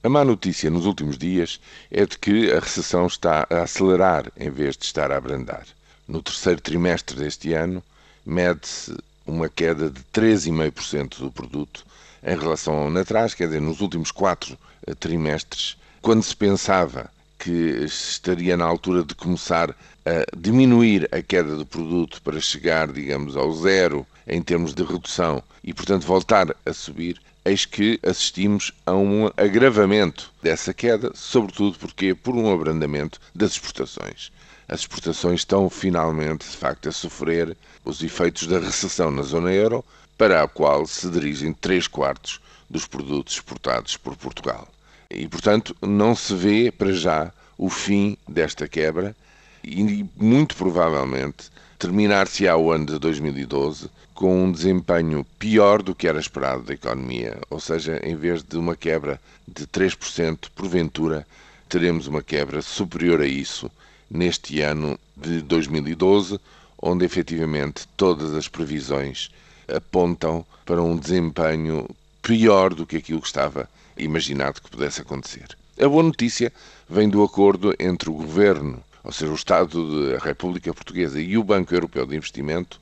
A má notícia nos últimos dias é de que a recessão está a acelerar em vez de estar a abrandar. No terceiro trimestre deste ano, mede-se uma queda de 3,5% do produto em relação ao ano atrás, quer dizer, nos últimos quatro eh, trimestres, quando se pensava que estaria na altura de começar a diminuir a queda do produto para chegar, digamos, ao zero em termos de redução e, portanto, voltar a subir, eis que assistimos a um agravamento dessa queda, sobretudo porque por um abrandamento das exportações. As exportações estão finalmente, de facto, a sofrer os efeitos da recessão na zona euro, para a qual se dirigem três quartos dos produtos exportados por Portugal. E, portanto, não se vê para já o fim desta quebra e, muito provavelmente, terminar-se-á o ano de 2012 com um desempenho pior do que era esperado da economia, ou seja, em vez de uma quebra de 3%, porventura, teremos uma quebra superior a isso neste ano de 2012, onde efetivamente todas as previsões apontam para um desempenho pior do que aquilo que estava imaginado que pudesse acontecer. A boa notícia vem do acordo entre o governo ou seja, o Estado da República Portuguesa e o Banco Europeu de Investimento,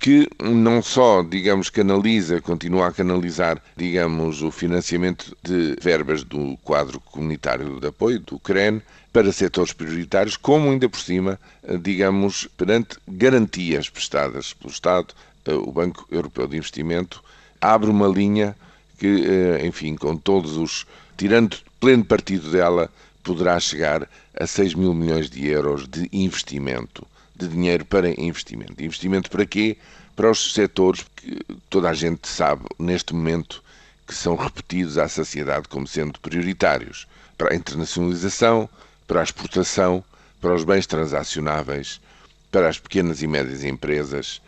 que não só, digamos, canaliza, continua a canalizar, digamos, o financiamento de verbas do quadro comunitário de apoio, do CREN, para setores prioritários, como ainda por cima, digamos, perante garantias prestadas pelo Estado, eh, o Banco Europeu de Investimento abre uma linha que, eh, enfim, com todos os. tirando pleno partido dela, poderá chegar a 6 mil milhões de euros de investimento, de dinheiro para investimento. Investimento para quê? Para os setores que toda a gente sabe neste momento que são repetidos à sociedade como sendo prioritários. Para a internacionalização, para a exportação, para os bens transacionáveis, para as pequenas e médias empresas,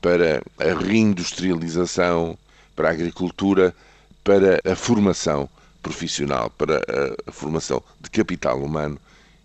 para a reindustrialização, para a agricultura, para a formação profissional, para a formação de capital humano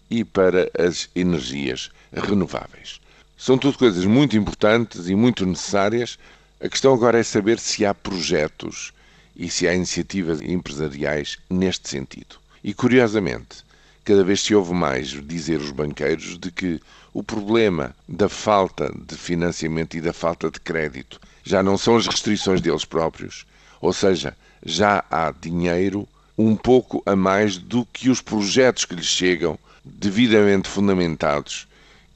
e para as energias renováveis. São tudo coisas muito importantes e muito necessárias. A questão agora é saber se há projetos e se há iniciativas empresariais neste sentido. E curiosamente, cada vez se ouve mais dizer os banqueiros de que o problema da falta de financiamento e da falta de crédito já não são as restrições deles próprios, ou seja, já há dinheiro um pouco a mais do que os projetos que lhes chegam, devidamente fundamentados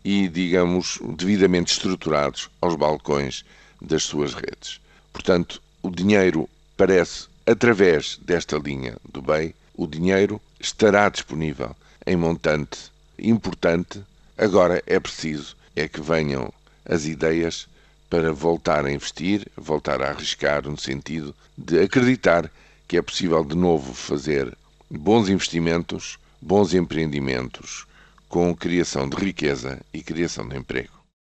e, digamos, devidamente estruturados aos balcões das suas redes. Portanto, o dinheiro parece, através desta linha do bem, o dinheiro estará disponível em montante importante. Agora é preciso é que venham as ideias para voltar a investir, voltar a arriscar no sentido de acreditar que é possível de novo fazer bons investimentos, bons empreendimentos, com criação de riqueza e criação de emprego.